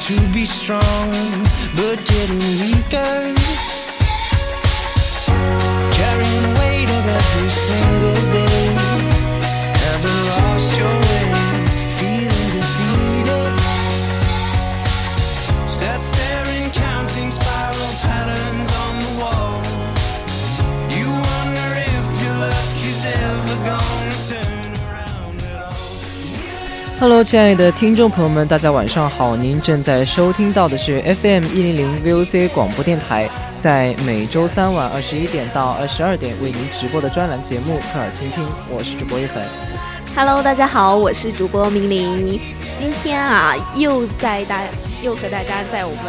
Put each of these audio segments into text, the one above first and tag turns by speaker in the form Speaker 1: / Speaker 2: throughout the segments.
Speaker 1: seem to be strong, but getting weaker. Carrying the weight of every single day.
Speaker 2: Hello，亲爱的听众朋友们，大家晚上好！您正在收听到的是 FM 一零零 VOC 广播电台，在每周三晚二十一点到二十二点为您直播的专栏节目《侧耳倾听》，我是主播一恒。
Speaker 3: Hello，大家好，我是主播明玲。今天啊，又在大又和大家在我们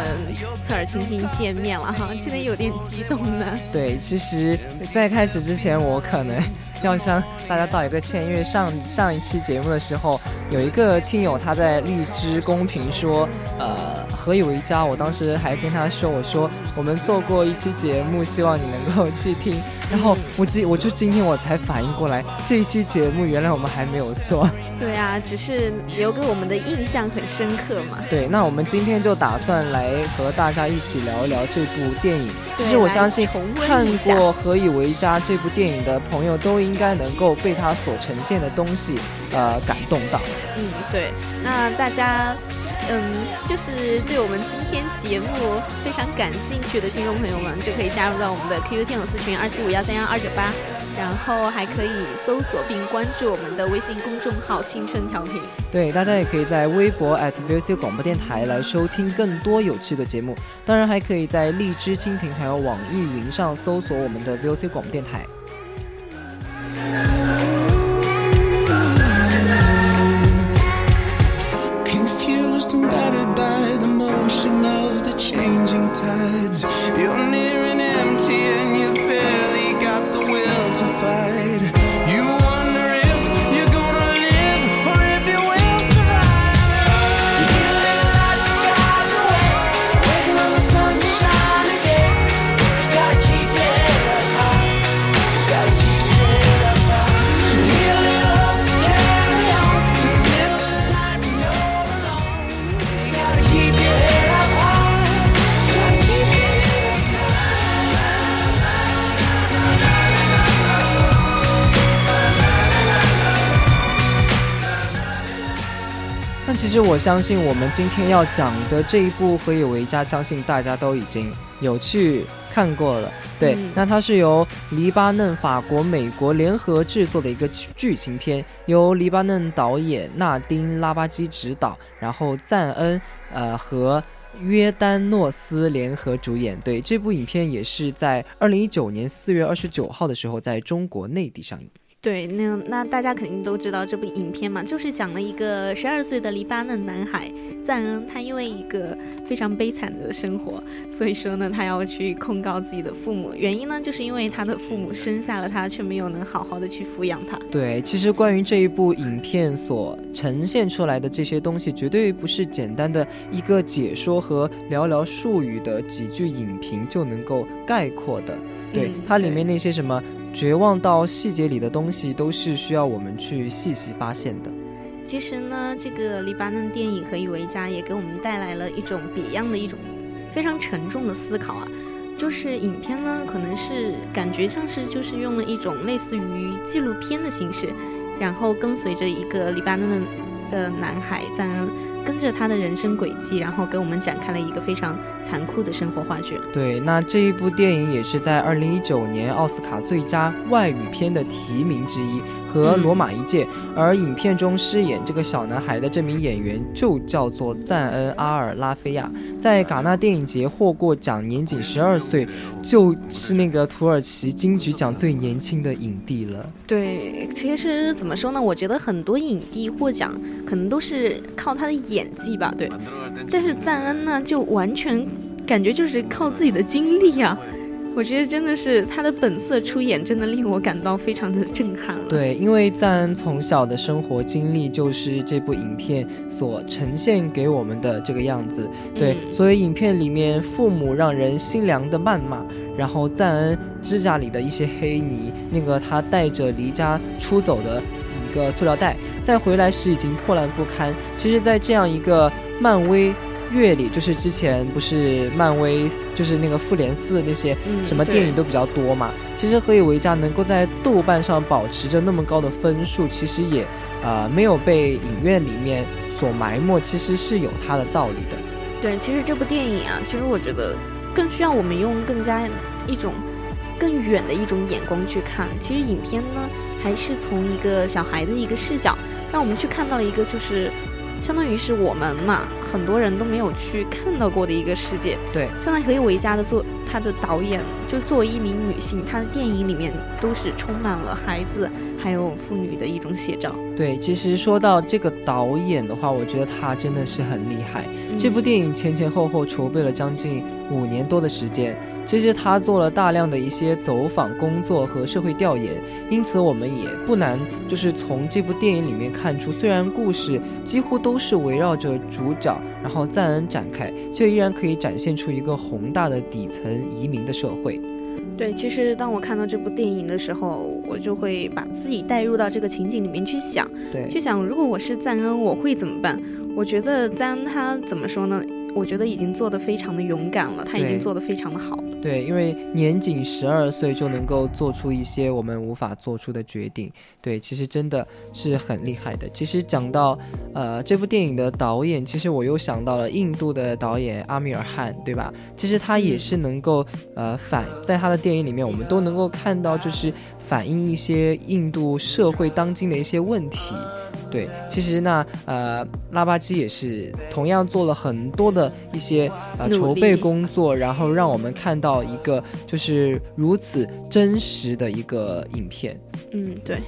Speaker 3: 侧耳倾听见面了哈，真的有点激动呢。
Speaker 2: 对，其实，在开始之前，我可能。要向大家道一个歉，因为上上一期节目的时候，有一个听友他在荔枝公屏说，呃，何以为家？我当时还跟他说，我说我们做过一期节目，希望你能够去听。然后我今我就今天我才反应过来，这一期节目原来我们还没有做。
Speaker 3: 对啊，只是留给我们的印象很深刻嘛。
Speaker 2: 对，那我们今天就打算来和大家一起聊一聊这部电影。其实我相信看过《何以为家》这部电影的朋友都应该能够被它所呈现的东西，呃，感动到。
Speaker 3: 嗯，对。那大家，嗯，就是对我们今天节目非常感兴趣的听众朋友们，就可以加入到我们的 QQ 听友私群二七五幺三幺二九八。然后还可以搜索并关注我们的微信公众号“青春调频”。
Speaker 2: 对，大家也可以在微博 @VOC 广播电台来收听更多有趣的节目。当然，还可以在荔枝、蜻蜓还有网易云上搜索我们的 VOC 广播电台。其实我相信，我们今天要讲的这一部《何以为家》，相信大家都已经有去看过了。对，那它是由黎巴嫩、法国、美国联合制作的一个剧情片，由黎巴嫩导演纳丁·拉巴基执导，然后赞恩呃和约丹诺斯联合主演。对，这部影片也是在二零一九年四月二十九号的时候在中国内地上映。
Speaker 3: 对，那那大家肯定都知道这部影片嘛，就是讲了一个十二岁的黎巴嫩男孩赞恩，他因为一个非常悲惨的生活，所以说呢，他要去控告自己的父母，原因呢，就是因为他的父母生下了他，却没有能好好的去抚养他。
Speaker 2: 对，其实关于这一部影片所呈现出来的这些东西，绝对不是简单的一个解说和寥寥数语的几句影评就能够概括的。对，它里面那些什么。绝望到细节里的东西都是需要我们去细细发现的。
Speaker 3: 其实呢，这个黎巴嫩电影《何以为家》也给我们带来了一种别样的一种非常沉重的思考啊。就是影片呢，可能是感觉像是就是用了一种类似于纪录片的形式，然后跟随着一个黎巴嫩的的男孩在。跟着他的人生轨迹，然后给我们展开了一个非常残酷的生活画卷。
Speaker 2: 对，那这一部电影也是在二零一九年奥斯卡最佳外语片的提名之一。和罗马一届，而影片中饰演这个小男孩的这名演员就叫做赞恩·阿尔拉菲亚，在戛纳电影节获过奖，年仅十二岁，就是那个土耳其金曲奖最年轻的影帝了。
Speaker 3: 对，其实怎么说呢？我觉得很多影帝获奖可能都是靠他的演技吧，对。但是赞恩呢，就完全感觉就是靠自己的经历啊。我觉得真的是他的本色出演，真的令我感到非常的震撼了。
Speaker 2: 对，因为赞恩从小的生活经历就是这部影片所呈现给我们的这个样子。对，所以影片里面父母让人心凉的谩骂，然后赞恩指甲里的一些黑泥，那个他带着离家出走的一个塑料袋，在回来时已经破烂不堪。其实，在这样一个漫威。月里就是之前不是漫威，就是那个复联四那些什么电影都比较多嘛。其实《何以为家》能够在豆瓣上保持着那么高的分数，其实也呃没有被影院里面所埋没，其实是有它的道理的。
Speaker 3: 对，其实这部电影啊，其实我觉得更需要我们用更加一种更远的一种眼光去看。其实影片呢，还是从一个小孩的一个视角，让我们去看到了一个就是。相当于是我们嘛，很多人都没有去看到过的一个世界。
Speaker 2: 对，
Speaker 3: 相当于何以为家的做他的导演，就作为一名女性，她的电影里面都是充满了孩子还有妇女的一种写照。
Speaker 2: 对，其实说到这个导演的话，我觉得他真的是很厉害。这部电影前前后后筹备了将近五年多的时间。其实他做了大量的一些走访工作和社会调研，因此我们也不难就是从这部电影里面看出，虽然故事几乎都是围绕着主角然后赞恩展开，却依然可以展现出一个宏大的底层移民的社会。
Speaker 3: 对，其实当我看到这部电影的时候，我就会把自己带入到这个情景里面去想，
Speaker 2: 对，
Speaker 3: 去想如果我是赞恩，我会怎么办？我觉得赞恩他怎么说呢？我觉得已经做得非常的勇敢了，他已经做得非常的好了。
Speaker 2: 对，因为年仅十二岁就能够做出一些我们无法做出的决定，对，其实真的是很厉害的。其实讲到呃这部电影的导演，其实我又想到了印度的导演阿米尔汗，对吧？其实他也是能够呃反在他的电影里面，我们都能够看到，就是反映一些印度社会当今的一些问题，对，其实那呃，拉巴基也是同样做了很多的一些呃筹备工作，然后让我们看到一个就是如此真实的一个影片，
Speaker 3: 嗯，对。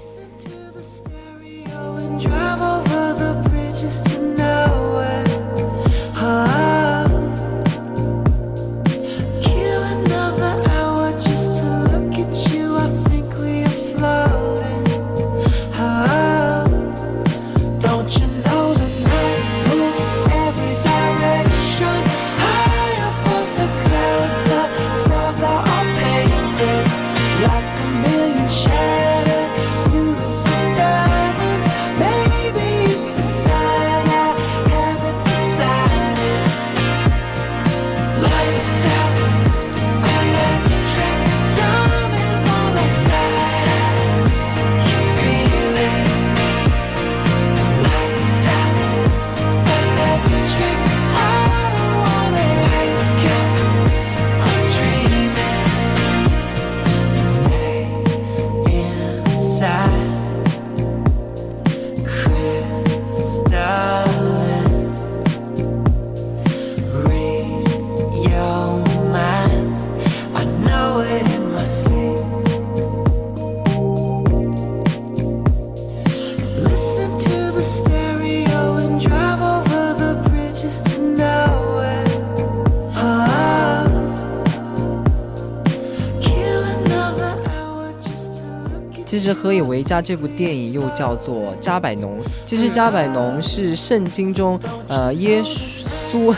Speaker 2: 实《何以为家》这部电影又叫做《加百农》，其实加百农是圣经中呃耶稣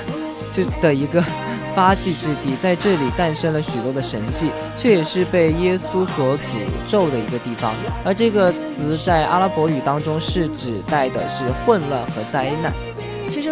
Speaker 2: 就的一个 发迹之地，在这里诞生了许多的神迹，却也是被耶稣所诅咒的一个地方。而这个词在阿拉伯语当中是指代的是混乱和灾难。
Speaker 3: 其实，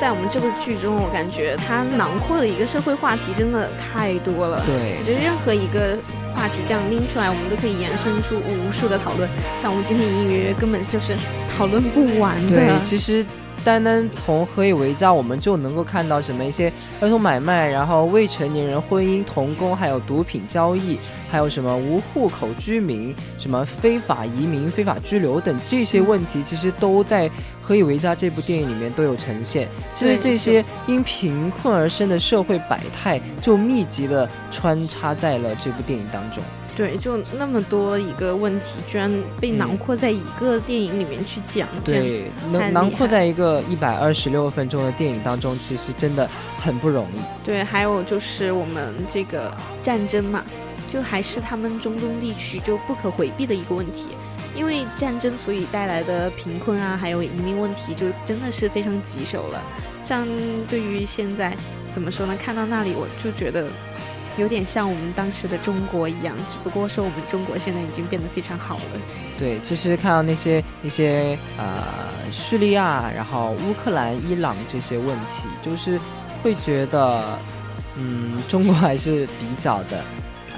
Speaker 3: 在我们这部剧中，我感觉它囊括的一个社会话题真的太多了。
Speaker 2: 对，
Speaker 3: 我觉得任何一个话题这样拎出来，我们都可以延伸出无数的讨论。像我们今天隐隐约约根本就是讨论不完的。
Speaker 2: 对，其实。单单从何以为家，我们就能够看到什么一些儿童买卖，然后未成年人婚姻、童工，还有毒品交易，还有什么无户口居民、什么非法移民、非法拘留等这些问题，其实都在《何以为家》这部电影里面都有呈现。其实这些因贫困而生的社会百态，就密集的穿插在了这部电影当中。
Speaker 3: 对，就那么多一个问题，居然被囊括在一个电影里面去讲，
Speaker 2: 对，能囊括在一个一百二十六分钟的电影当中，其实真的很不容易。
Speaker 3: 对，还有就是我们这个战争嘛，就还是他们中东地区就不可回避的一个问题，因为战争所以带来的贫困啊，还有移民问题，就真的是非常棘手了。像对于现在怎么说呢？看到那里，我就觉得。有点像我们当时的中国一样，只不过说我们中国现在已经变得非常好了。
Speaker 2: 对，其实看到那些一些呃叙利亚，然后乌克兰、伊朗这些问题，就是会觉得，嗯，中国还是比较的，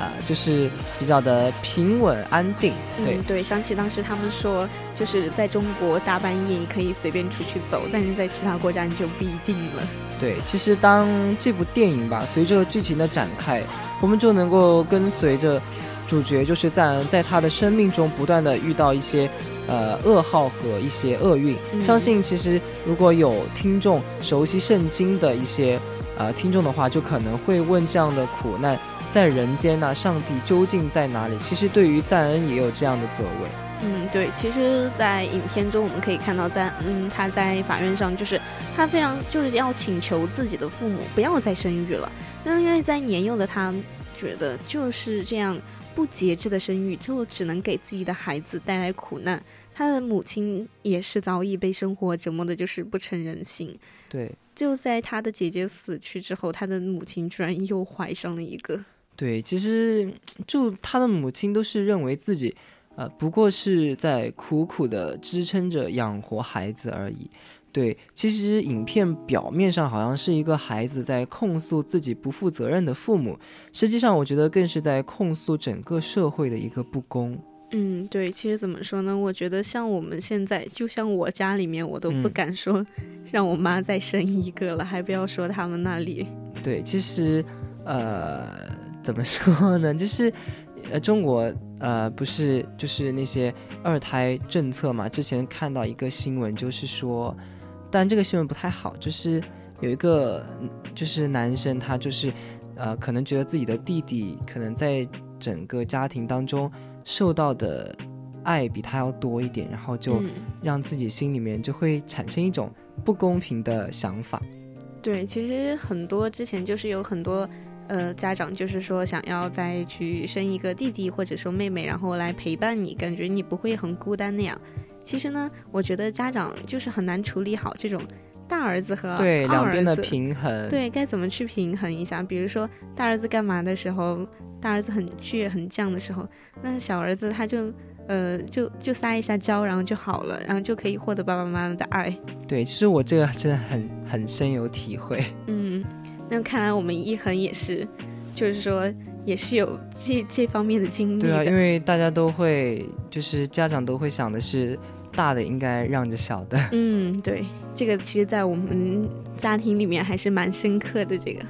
Speaker 2: 呃，就是比较的平稳安定。对
Speaker 3: 对，想起当时他们说，就是在中国大半夜你可以随便出去走，但是在其他国家你就不一定了。
Speaker 2: 对，其实当这部电影吧，随着剧情的展开，我们就能够跟随着主角，就是在在他的生命中不断的遇到一些呃噩耗和一些厄运。相信其实如果有听众熟悉圣经的一些呃听众的话，就可能会问这样的苦难在人间呢，上帝究竟在哪里？其实对于赞恩也有这样的责问。
Speaker 3: 嗯，对，其实，在影片中我们可以看到，赞嗯，他在法院上，就是他非常就是要请求自己的父母不要再生育了，那因为在年幼的他觉得就是这样不节制的生育，就只能给自己的孩子带来苦难。他的母亲也是早已被生活折磨的，就是不成人形。
Speaker 2: 对，
Speaker 3: 就在他的姐姐死去之后，他的母亲居然又怀上了一个。
Speaker 2: 对，其实就他的母亲都是认为自己。呃，不过是在苦苦的支撑着养活孩子而已。对，其实影片表面上好像是一个孩子在控诉自己不负责任的父母，实际上我觉得更是在控诉整个社会的一个不公。
Speaker 3: 嗯，对，其实怎么说呢？我觉得像我们现在，就像我家里面，我都不敢说让我妈再生一个了，还不要说他们那里。
Speaker 2: 对，其实，呃，怎么说呢？就是。呃，中国呃不是就是那些二胎政策嘛？之前看到一个新闻，就是说，但这个新闻不太好，就是有一个就是男生，他就是呃可能觉得自己的弟弟可能在整个家庭当中受到的爱比他要多一点，然后就让自己心里面就会产生一种不公平的想法。
Speaker 3: 对，其实很多之前就是有很多。呃，家长就是说想要再去生一个弟弟或者说妹妹，然后来陪伴你，感觉你不会很孤单那样。其实呢，我觉得家长就是很难处理好这种大儿子和
Speaker 2: 对两边的平衡。
Speaker 3: 对，该怎么去平衡一下？比如说大儿子干嘛的时候，大儿子很倔很犟的时候，那小儿子他就呃就就撒一下娇，然后就好了，然后就可以获得爸爸妈妈的爱。
Speaker 2: 对，其实我这个真的很很深有体会。
Speaker 3: 嗯。那看来我们一恒也是，就是说也是有这这方面的经历。
Speaker 2: 对啊，因为大家都会，就是家长都会想的是，大的应该让着小的。
Speaker 3: 嗯，对，这个其实，在我们家庭里面还是蛮深刻的这个。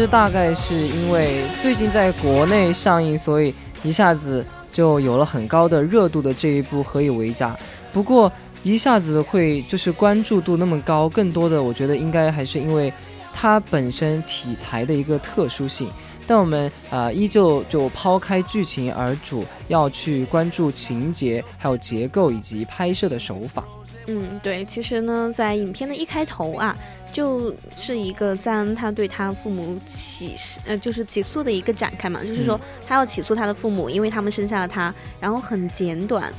Speaker 2: 这大概是因为最近在国内上映，所以一下子就有了很高的热度的这一部《何以为家》。不过一下子会就是关注度那么高，更多的我觉得应该还是因为它本身题材的一个特殊性。但我们呃依旧就抛开剧情而主要去关注情节、还有结构以及拍摄的手法。
Speaker 3: 嗯，对，其实呢，在影片的一开头啊，就是一个赞恩他对他父母起呃就是起诉的一个展开嘛，就是说他要起诉他的父母，因为他们生下了他，然后很简短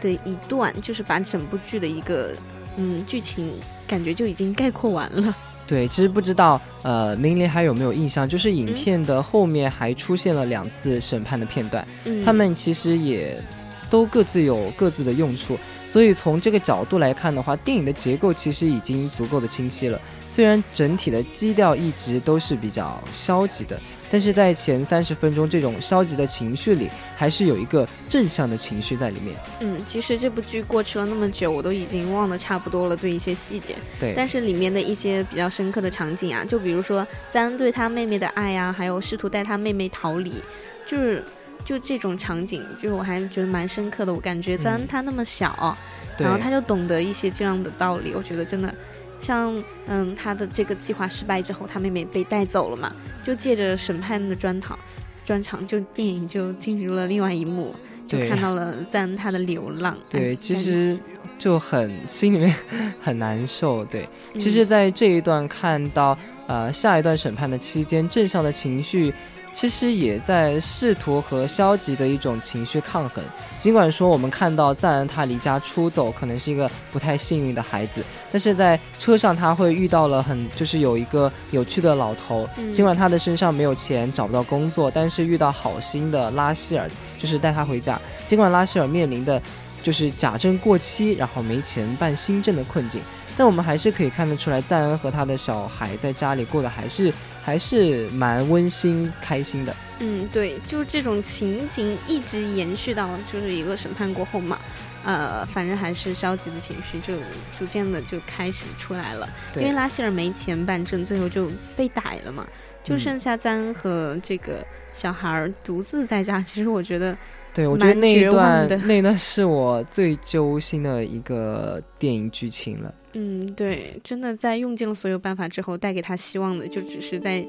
Speaker 3: 的一段，就是把整部剧的一个嗯剧情感觉就已经概括完了。
Speaker 2: 对，其实不知道，呃，明玲还有没有印象？就是影片的后面还出现了两次审判的片段，
Speaker 3: 嗯，
Speaker 2: 他们其实也都各自有各自的用处，所以从这个角度来看的话，电影的结构其实已经足够的清晰了。虽然整体的基调一直都是比较消极的，但是在前三十分钟这种消极的情绪里，还是有一个正向的情绪在里面。
Speaker 3: 嗯，其实这部剧过去了那么久，我都已经忘得差不多了，对一些细节。
Speaker 2: 对，
Speaker 3: 但是里面的一些比较深刻的场景啊，就比如说赞恩对他妹妹的爱呀、还有试图带他妹妹逃离，就是就这种场景，就我还觉得蛮深刻的。我感觉赞恩他那么小，
Speaker 2: 对
Speaker 3: 然后他就懂得一些这样的道理，我觉得真的。像嗯，他的这个计划失败之后，他妹妹被带走了嘛，就借着审判的专场，专场就电影就进入了另外一幕，就看到了赞恩他的流浪。
Speaker 2: 对，
Speaker 3: 哎
Speaker 2: 其实就很心里面很难受。对，
Speaker 3: 嗯
Speaker 2: 其实，在这一段看到呃下一段审判的期间，正向的情绪其实也在试图和消极的一种情绪抗衡。尽管说我们看到赞恩他离家出走，可能是一个不太幸运的孩子，但是在车上他会遇到了很就是有一个有趣的老头。
Speaker 3: 嗯
Speaker 2: 尽管他的身上没有钱，找不到工作，但是遇到好心的拉希尔，就是带他回家。尽管拉希尔面临的就是假证过期，然后没钱办新证的困境，但我们还是可以看得出来，赞恩和他的小孩在家里过得还是还是蛮温馨开心的。
Speaker 3: 嗯，对，就是这种情景一直延续到就是一个审判过后嘛，呃，反正还是消极的情绪就逐渐的就开始出来了。因为拉希尔没钱办证，最后就被逮了嘛，就
Speaker 2: 嗯
Speaker 3: 剩下赞恩和这个小孩儿独自在家。其实我觉得，
Speaker 2: 对，我觉得那一段
Speaker 3: 的
Speaker 2: 那一段是我最揪心的一个电影剧情了。
Speaker 3: 嗯，对，真的在用尽了所有办法之后，带给他希望的就只是在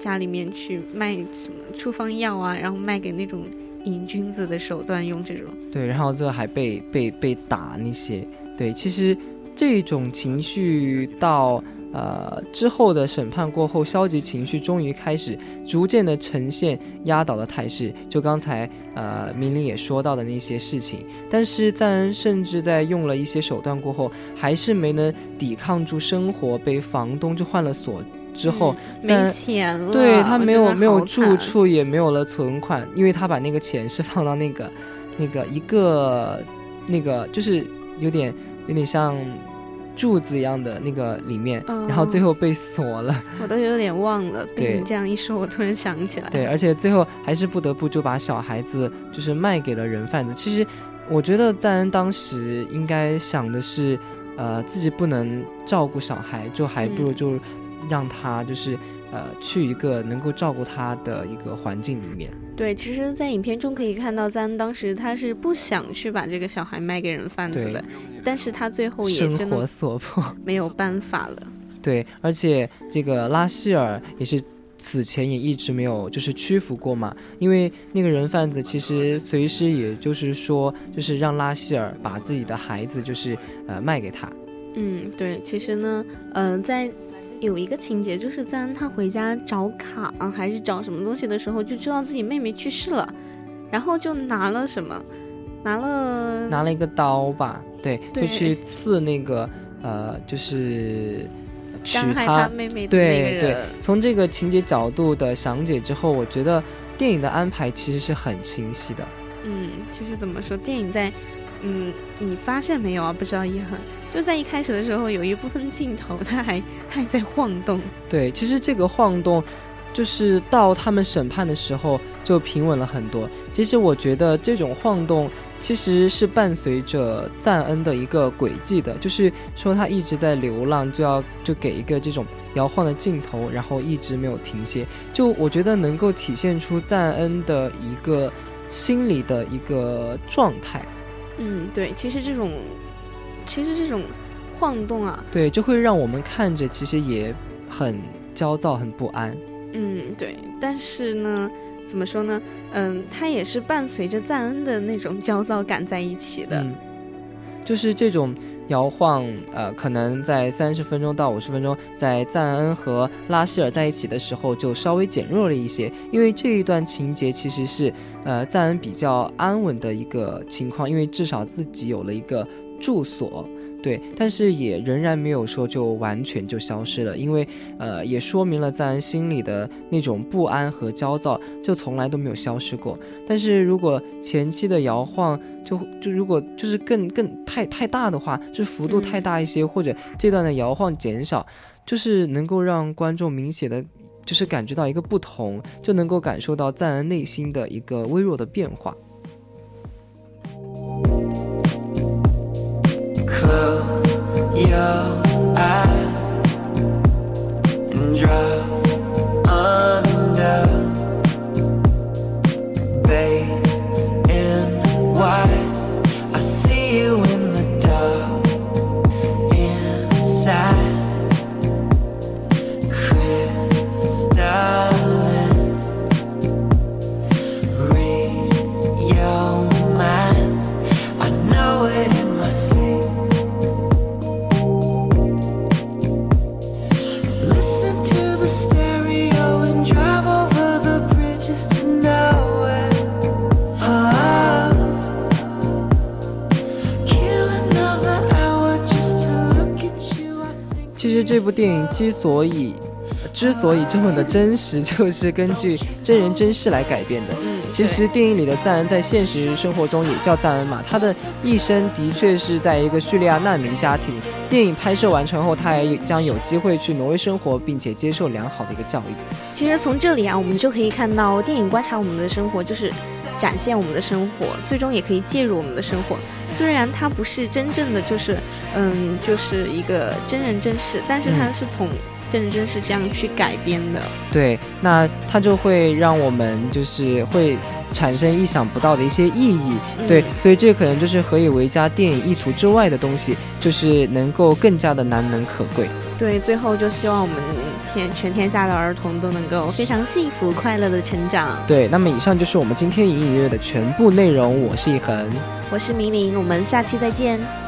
Speaker 3: 家里面去卖什么处方药啊，然后卖给那种瘾君子的手段用这种。
Speaker 2: 对，然后最后还被被被打那些，对，其实这种情绪到呃之后的审判过后，消极情绪终于开始逐渐的呈现压倒的态势。就刚才呃明玲也说到的那些事情，但是赞恩甚至在用了一些手段过后，还是没能抵抗住生活被房东就换了锁之后，
Speaker 3: 嗯。没钱了，
Speaker 2: 对他没有没有住，处，也没有了存款，因为他把那个钱是放到那个那个一个那个就是有点有点像柱子一样的那个里面，然后最
Speaker 3: 哦
Speaker 2: 后被锁了。
Speaker 3: 我都有点忘了。被
Speaker 2: 对
Speaker 3: 你这样一说，我突然想起来。
Speaker 2: 对，而且最后还是不得不就把小孩子就是卖给了人贩子。其实我觉得赞恩当时应该想的是，呃，自己不能照顾小孩，就还不如
Speaker 3: 嗯
Speaker 2: 就让他就是。呃，去一个能够照顾他的一个环境里面。
Speaker 3: 对，其实，在影片中可以看到，赞恩当时他是不想去把这个小孩卖给人贩子的，但是他最后也
Speaker 2: 生活所迫。
Speaker 3: 没有办法了。
Speaker 2: 对，而且这个拉希尔也是此前也一直没有就是屈服过嘛，因为那个人贩子其实随时也就是说，就是让拉希尔把自己的孩子就是呃卖给他。
Speaker 3: 嗯，对，其实呢，呃，在有一个情节，就是在他回家找卡、啊还是找什么东西的时候，就知道自己妹妹去世了，然后就拿了什么，拿了
Speaker 2: 拿了一个刀吧，对，
Speaker 3: 对
Speaker 2: 就去刺那个呃，就是取
Speaker 3: 伤害他妹妹的那个
Speaker 2: 对对
Speaker 3: 人。，
Speaker 2: 从这个情节角度的详解之后，我觉得电影的安排其实是很清晰的。
Speaker 3: 嗯，其实怎么说，电影在，嗯，你发现没有啊？不知道一恒，就在一开始的时候，有一部分镜头，它还还在晃动。
Speaker 2: 对，其实这个晃动，就是到他们审判的时候就平稳了很多。其实我觉得这种晃动。其实是伴随着赞恩的一个轨迹的，就是说他一直在流浪，就要就给一个这种摇晃的镜头，然后一直没有停歇。就我觉得能够体现出赞恩的一个心理的一个状态。
Speaker 3: 嗯，对，其实这种，其实这种晃动啊，
Speaker 2: 对，就会让我们看着其实也很焦躁、很不安。
Speaker 3: 嗯，对，但是呢。怎么说呢？嗯，它也是伴随着赞恩的那种焦躁感在一起的，
Speaker 2: 就是这种摇晃，呃，可能在三十分钟到五十分钟，在赞恩和拉希尔在一起的时候就稍微减弱了一些，因为这一段情节其实是，呃，赞恩比较安稳的一个情况，因为至少自己有了一个住所。对，但是也仍然没有说就完全就消失了，因为呃，也说明了赞恩心里的那种不安和焦躁就从来都没有消失过。但是如果前期的摇晃就就如果就是更更太太大的话，就是幅度太大一些，或者这段的摇晃减少，就是能够让观众明显的，就是感觉到一个不同，就能够感受到赞恩内心的一个微弱的变化。I 这部电影之所以之所以这么的真实，就是根据真人真事来改编的。
Speaker 3: 嗯，
Speaker 2: 其实电影里的赞恩在现实生活中也叫赞恩嘛，他的一生的确是在一个叙利亚难民家庭。电影拍摄完成后，他也将有机会去挪威生活，并且接受良好的一个教育。
Speaker 3: 其实从这里啊，我们就可以看到，电影观察我们的生活，就是展现我们的生活，最终也可以介入我们的生活。虽然它不是真正的，就是嗯，就是一个真人真事，但是它是从。真人真事这样去改编的，
Speaker 2: 对，那它就会让我们就是会产生意想不到的一些意义，对，所以这可能就是何以为家电影意图之外的东西，就是能够更加的难能可贵。
Speaker 3: 对，最后就希望我们天全天下的儿童都能够非常幸福快乐的成长。
Speaker 2: 对，那么以上就是我们今天隐隐约约的全部内容。我是一恒，
Speaker 3: 我是明玲，我们下期再见。